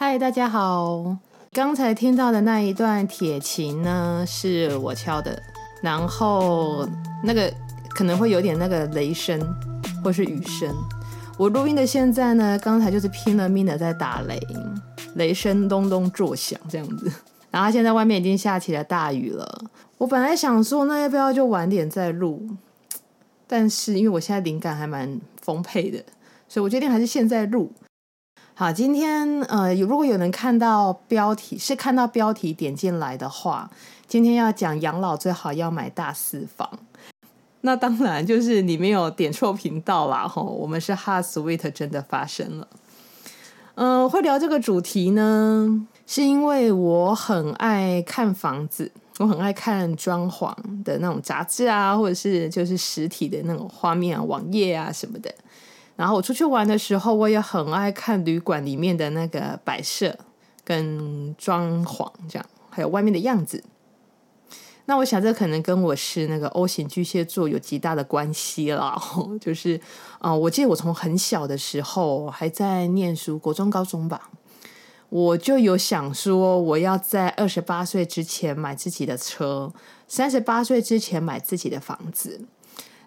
嗨，大家好！刚才听到的那一段铁琴呢，是我敲的，然后那个可能会有点那个雷声或是雨声。我录音的现在呢，刚才就是拼了命的在打雷，雷声咚咚作响这样子。然后现在外面已经下起了大雨了。我本来想说，那要不要就晚点再录？但是因为我现在灵感还蛮丰沛的，所以我决定还是现在录。好，今天呃，如果有人看到标题，是看到标题点进来的话，今天要讲养老最好要买大四房。那当然就是你没有点错频道啦，吼，我们是哈 Sweet 真的发生了。嗯、呃，会聊这个主题呢，是因为我很爱看房子，我很爱看装潢的那种杂志啊，或者是就是实体的那种画面啊、网页啊什么的。然后我出去玩的时候，我也很爱看旅馆里面的那个摆设跟装潢，这样还有外面的样子。那我想这可能跟我是那个 O 型巨蟹座有极大的关系了。就是啊、我记得我从很小的时候还在念书，国中、高中吧，我就有想说，我要在二十八岁之前买自己的车，三十八岁之前买自己的房子。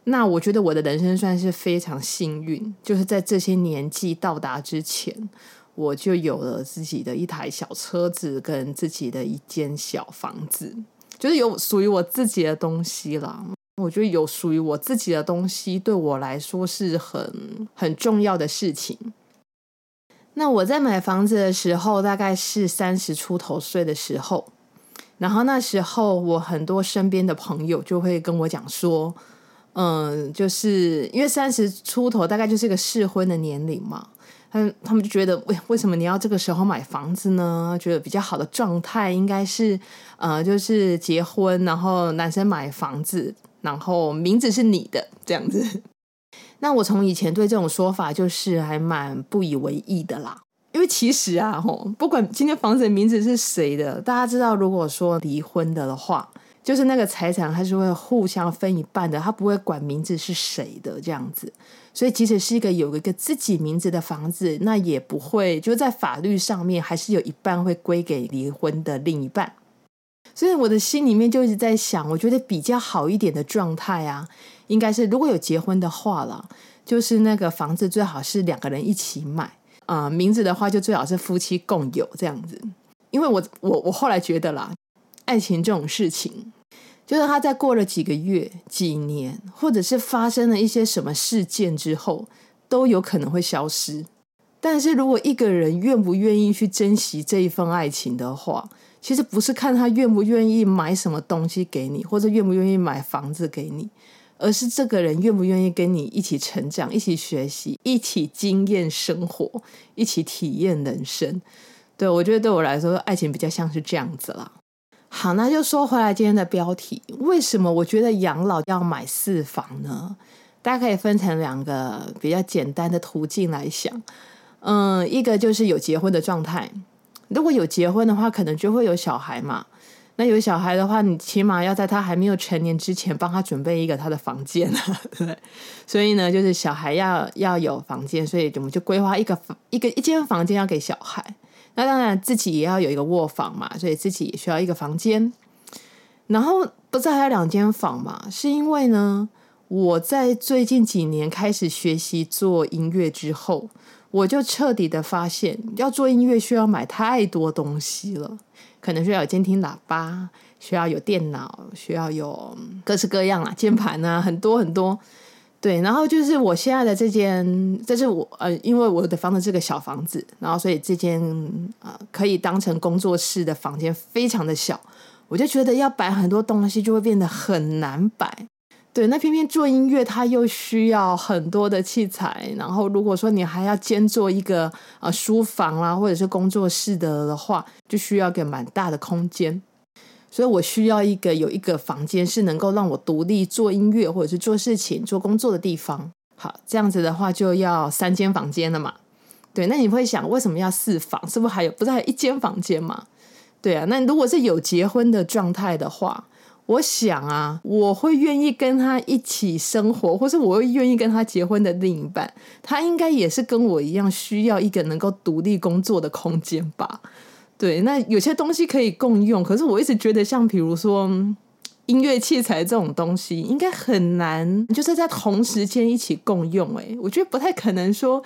那我觉得我的人生算是非常幸运，就是在这些年纪到达之前，我就有了自己的一台小车子跟自己的一间小房子，就是有属于我自己的东西了。我觉得有属于我自己的东西，对我来说是很很重要的事情。那我在买房子的时候，大概是三十出头岁的时候，然后那时候我很多身边的朋友就会跟我讲说。嗯，就是因为三十出头，大概就是一个适婚的年龄嘛。他他们就觉得，为为什么你要这个时候买房子呢？觉得比较好的状态应该是，呃，就是结婚，然后男生买房子，然后名字是你的这样子。那我从以前对这种说法就是还蛮不以为意的啦。因为其实啊，吼，不管今天房子的名字是谁的，大家知道，如果说离婚的的话。就是那个财产，它是会互相分一半的，他不会管名字是谁的这样子。所以，即使是一个有一个自己名字的房子，那也不会就在法律上面，还是有一半会归给离婚的另一半。所以，我的心里面就一直在想，我觉得比较好一点的状态啊，应该是如果有结婚的话了，就是那个房子最好是两个人一起买啊，名字的话就最好是夫妻共有这样子。因为我我我后来觉得啦。爱情这种事情，就是他在过了几个月、几年，或者是发生了一些什么事件之后，都有可能会消失。但是如果一个人愿不愿意去珍惜这一份爱情的话，其实不是看他愿不愿意买什么东西给你，或者愿不愿意买房子给你，而是这个人愿不愿意跟你一起成长、一起学习、一起经验生活、一起体验人生。对，我觉得对我来说，爱情比较像是这样子啦。好，那就说回来今天的标题，为什么我觉得养老要买四房呢？大家可以分成两个比较简单的途径来想。嗯，一个就是有结婚的状态，如果有结婚的话，可能就会有小孩嘛。那有小孩的话，你起码要在他还没有成年之前，帮他准备一个他的房间啊，对。所以呢，就是小孩要要有房间，所以我们就规划一个房一个一间房间要给小孩。那当然，自己也要有一个卧房嘛，所以自己也需要一个房间。然后不是还有两间房嘛？是因为呢，我在最近几年开始学习做音乐之后，我就彻底的发现，要做音乐需要买太多东西了，可能需要有监听喇叭，需要有电脑，需要有各式各样啊，键盘啊，很多很多。对，然后就是我现在的这间，这是我呃，因为我的房子是个小房子，然后所以这间呃可以当成工作室的房间非常的小，我就觉得要摆很多东西就会变得很难摆。对，那偏偏做音乐它又需要很多的器材，然后如果说你还要兼做一个呃书房啦或者是工作室的的话，就需要个蛮大的空间。所以我需要一个有一个房间是能够让我独立做音乐或者是做事情、做工作的地方。好，这样子的话就要三间房间了嘛？对，那你会想为什么要四房？是不是还有不是还有一间房间嘛？对啊，那如果是有结婚的状态的话，我想啊，我会愿意跟他一起生活，或是我会愿意跟他结婚的另一半，他应该也是跟我一样需要一个能够独立工作的空间吧？对，那有些东西可以共用，可是我一直觉得，像比如说音乐器材这种东西，应该很难，就是在同时间一起共用。哎，我觉得不太可能说，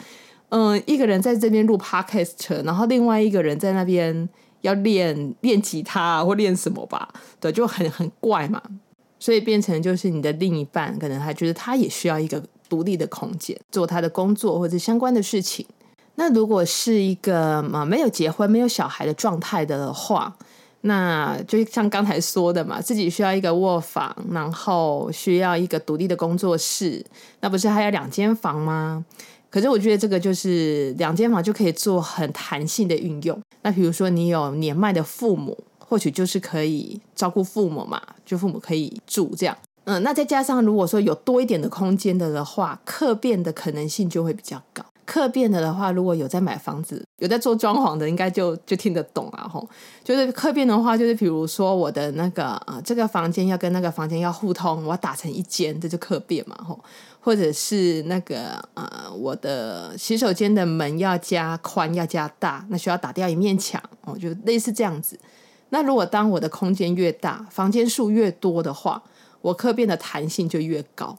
嗯、一个人在这边录 podcast，然后另外一个人在那边。要练练吉他，或练什么吧？对，就很很怪嘛。所以变成就是你的另一半，可能他觉得他也需要一个独立的空间，做他的工作或者相关的事情。那如果是一个嘛没有结婚、没有小孩的状态的话，那就像刚才说的嘛，自己需要一个卧房，然后需要一个独立的工作室，那不是还有两间房吗？可是我觉得这个就是两间房就可以做很弹性的运用。那比如说你有年迈的父母，或许就是可以照顾父母嘛，就父母可以住这样。嗯，那再加上如果说有多一点的空间的的话，客变的可能性就会比较高。客变的的话，如果有在买房子、有在做装潢的，应该就就听得懂啊。吼，就是客变的话，就是比如说我的那个啊，这个房间要跟那个房间要互通，我要打成一间，这就客变嘛。吼，或者是那个呃，我的洗手间的门要加宽要加大，那需要打掉一面墙哦，就类似这样子。那如果当我的空间越大，房间数越多的话，我客变的弹性就越高。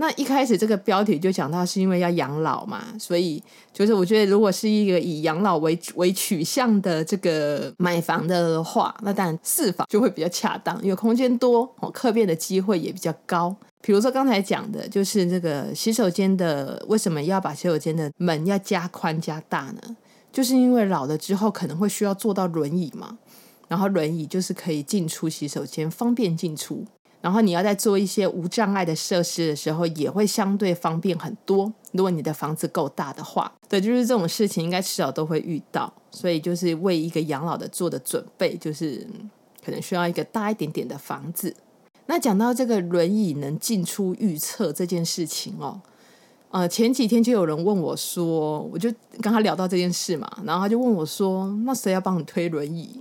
那一开始这个标题就讲到是因为要养老嘛，所以就是我觉得如果是一个以养老为为取向的这个买房的话，那当然四房就会比较恰当，因为空间多哦，客变的机会也比较高。比如说刚才讲的，就是这个洗手间的为什么要把洗手间的门要加宽加大呢？就是因为老了之后可能会需要坐到轮椅嘛，然后轮椅就是可以进出洗手间，方便进出。然后你要在做一些无障碍的设施的时候，也会相对方便很多。如果你的房子够大的话，对，就是这种事情应该迟早都会遇到。所以就是为一个养老的做的准备，就是可能需要一个大一点点的房子。那讲到这个轮椅能进出预测这件事情哦，呃，前几天就有人问我说，我就跟他聊到这件事嘛，然后他就问我说，那谁要帮你推轮椅？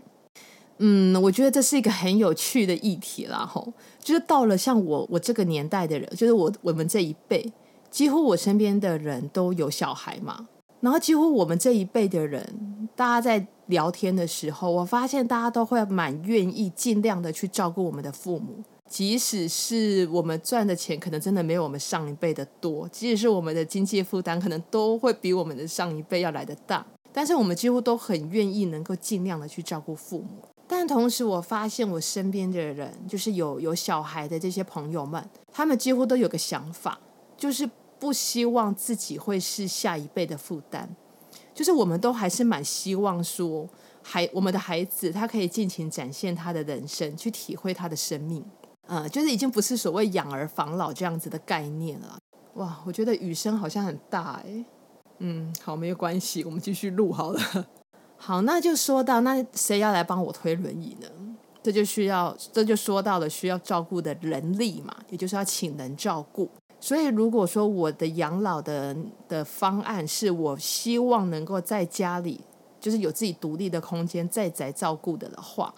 嗯，我觉得这是一个很有趣的议题啦，吼，就是到了像我我这个年代的人，就是我我们这一辈，几乎我身边的人都有小孩嘛，然后几乎我们这一辈的人，大家在聊天的时候，我发现大家都会蛮愿意尽量的去照顾我们的父母，即使是我们赚的钱可能真的没有我们上一辈的多，即使是我们的经济负担可能都会比我们的上一辈要来得大，但是我们几乎都很愿意能够尽量的去照顾父母。但同时，我发现我身边的人，就是有有小孩的这些朋友们，他们几乎都有个想法，就是不希望自己会是下一辈的负担。就是我们都还是蛮希望说，孩我们的孩子他可以尽情展现他的人生，去体会他的生命。呃，就是已经不是所谓养儿防老这样子的概念了。哇，我觉得雨声好像很大哎。嗯，好，没有关系，我们继续录好了。好，那就说到那谁要来帮我推轮椅呢？这就需要，这就说到了需要照顾的人力嘛，也就是要请人照顾。所以如果说我的养老的的方案是我希望能够在家里，就是有自己独立的空间在宅照顾的的话。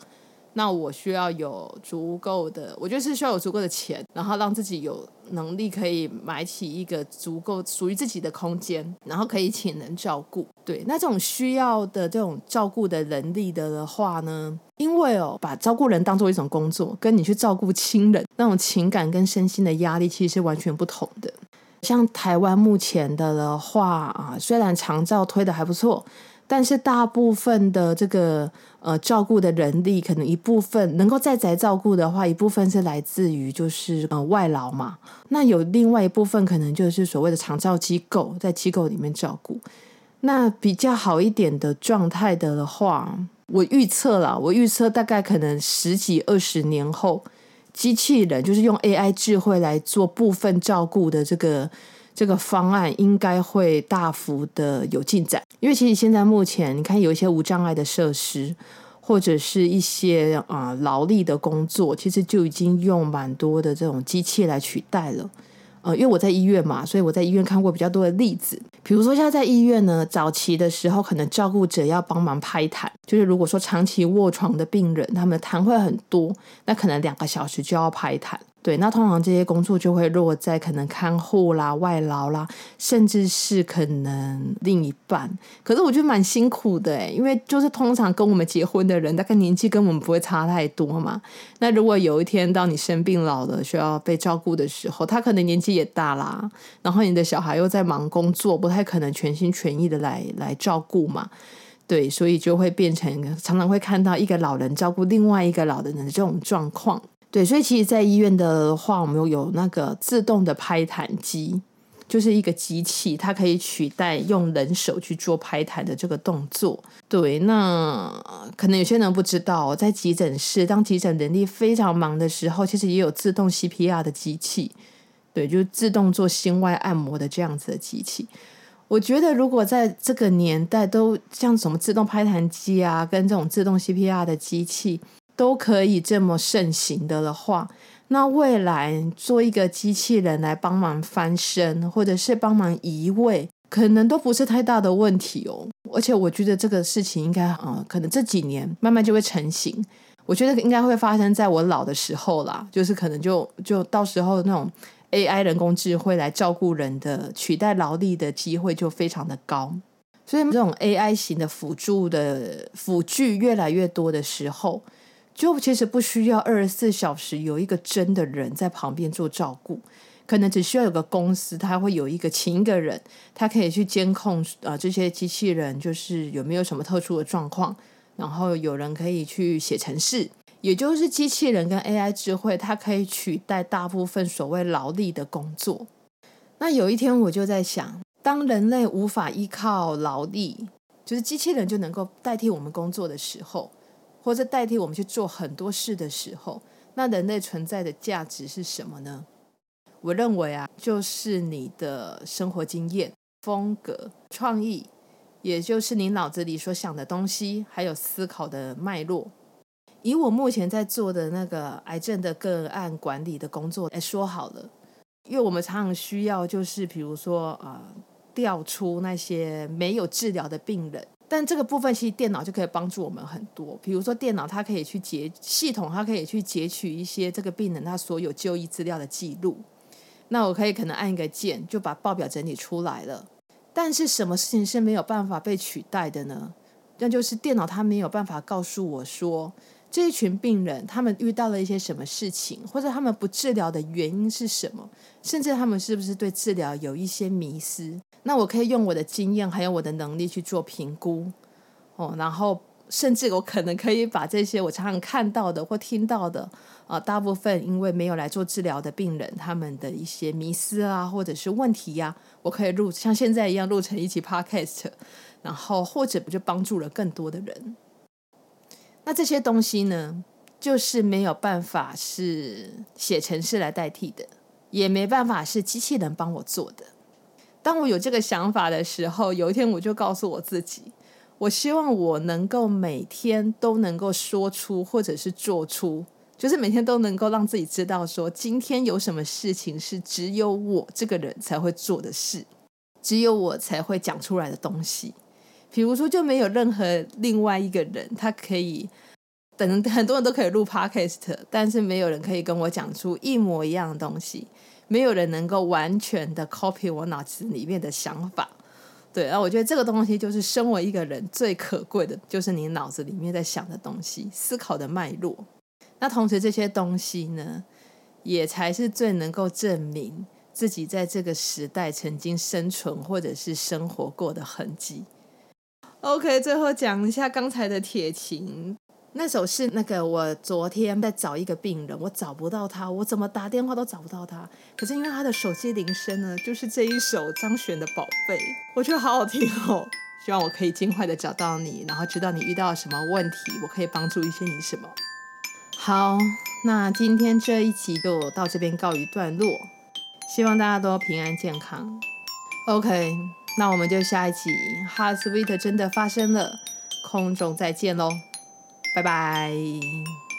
那我需要有足够的，我觉得是需要有足够的钱，然后让自己有能力可以买起一个足够属于自己的空间，然后可以请人照顾。对，那这种需要的这种照顾的能力的话呢，因为哦，把照顾人当做一种工作，跟你去照顾亲人那种情感跟身心的压力其实是完全不同的。像台湾目前的的话啊，虽然长照推得还不错。但是大部分的这个呃照顾的人力，可能一部分能够在宅照顾的话，一部分是来自于就是呃外劳嘛。那有另外一部分可能就是所谓的长照机构，在机构里面照顾。那比较好一点的状态的话，我预测啦，我预测大概可能十几二十年后，机器人就是用 AI 智慧来做部分照顾的这个。这个方案应该会大幅的有进展，因为其实现在目前你看有一些无障碍的设施，或者是一些啊、劳力的工作，其实就已经用蛮多的这种机器来取代了。呃，因为我在医院嘛，所以我在医院看过比较多的例子。比如说，像在医院呢，早期的时候，可能照顾者要帮忙拍痰，就是如果说长期卧床的病人，他们痰会很多，那可能两个小时就要拍痰。对，那通常这些工作就会落在可能看护啦、外劳啦，甚至是可能另一半。可是我觉得蛮辛苦的，因为就是通常跟我们结婚的人，大概年纪跟我们不会差太多嘛。那如果有一天到你生病老了，需要被照顾的时候，他可能年纪也大啦，然后你的小孩又在忙工作，不太可能全心全意的来来照顾嘛。对，所以就会变成常常会看到一个老人照顾另外一个老人的这种状况。对，所以其实，在医院的话，我们有那个自动的拍痰机，就是一个机器，它可以取代用人手去做拍痰的这个动作。对，那可能有些人不知道，在急诊室，当急诊人力非常忙的时候，其实也有自动 CPR 的机器，对，就自动做心外按摩的这样子的机器。我觉得，如果在这个年代，都像什么自动拍痰机啊，跟这种自动 CPR 的机器。都可以这么盛行的的话，那未来做一个机器人来帮忙翻身，或者是帮忙移位，可能都不是太大的问题哦。而且我觉得这个事情应该，呃，可能这几年慢慢就会成型。我觉得应该会发生在我老的时候啦，就是可能就就到时候那种 AI 人工智慧来照顾人的，取代劳力的机会就非常的高。所以这种 AI 型的辅助的辅具越来越多的时候。就其实不需要二十四小时有一个真的人在旁边做照顾，可能只需要有个公司，他会有一个请一个人，他可以去监控啊、呃、这些机器人就是有没有什么特殊的状况，然后有人可以去写程式，也就是机器人跟 AI 智慧，它可以取代大部分所谓劳力的工作。那有一天我就在想，当人类无法依靠劳力，就是机器人就能够代替我们工作的时候。或者代替我们去做很多事的时候，那人类存在的价值是什么呢？我认为啊，就是你的生活经验、风格、创意，也就是你脑子里所想的东西，还有思考的脉络。以我目前在做的那个癌症的个案管理的工作来说好了，因为我们常常需要，就是比如说啊，调出那些没有治疗的病人。但这个部分其实电脑就可以帮助我们很多，比如说电脑它可以去截系统，它可以去截取一些这个病人他所有就医资料的记录，那我可以可能按一个键就把报表整理出来了。但是什么事情是没有办法被取代的呢？那就是电脑它没有办法告诉我说，这一群病人他们遇到了一些什么事情，或者他们不治疗的原因是什么，甚至他们是不是对治疗有一些迷思。那我可以用我的经验还有我的能力去做评估，哦，然后甚至我可能可以把这些我常常看到的或听到的，啊，大部分因为没有来做治疗的病人，他们的一些迷思啊，或者是问题呀，我可以录像现在一样录成一期 podcast，然后或者不就帮助了更多的人。那这些东西呢，就是没有办法是写程式来代替的，也没办法是机器人帮我做的。当我有这个想法的时候，有一天我就告诉我自己，我希望我能够每天都能够说出或者是做出，就是每天都能够让自己知道说，今天有什么事情是只有我这个人才会做的事，只有我才会讲出来的东西。比如说，就没有任何另外一个人，他可以等很多人都可以录 podcast，但是没有人可以跟我讲出一模一样的东西。没有人能够完全的 copy 我脑子里面的想法，对，然后我觉得这个东西就是身为一个人最可贵的，就是你脑子里面在想的东西，思考的脉络。那同时这些东西呢，也才是最能够证明自己在这个时代曾经生存或者是生活过的痕迹。OK，最后讲一下刚才的铁琴。那首是那个我昨天在找一个病人，我找不到他，我怎么打电话都找不到他。可是因为他的手机铃声呢，就是这一首张悬的《宝贝》，我觉得好好听哦。希望我可以尽快的找到你，然后知道你遇到什么问题，我可以帮助一些你什么。好，那今天这一集就到这边告一段落，希望大家都平安健康。OK，那我们就下一集《Heartsuite》真的发生了，空中再见喽。拜拜。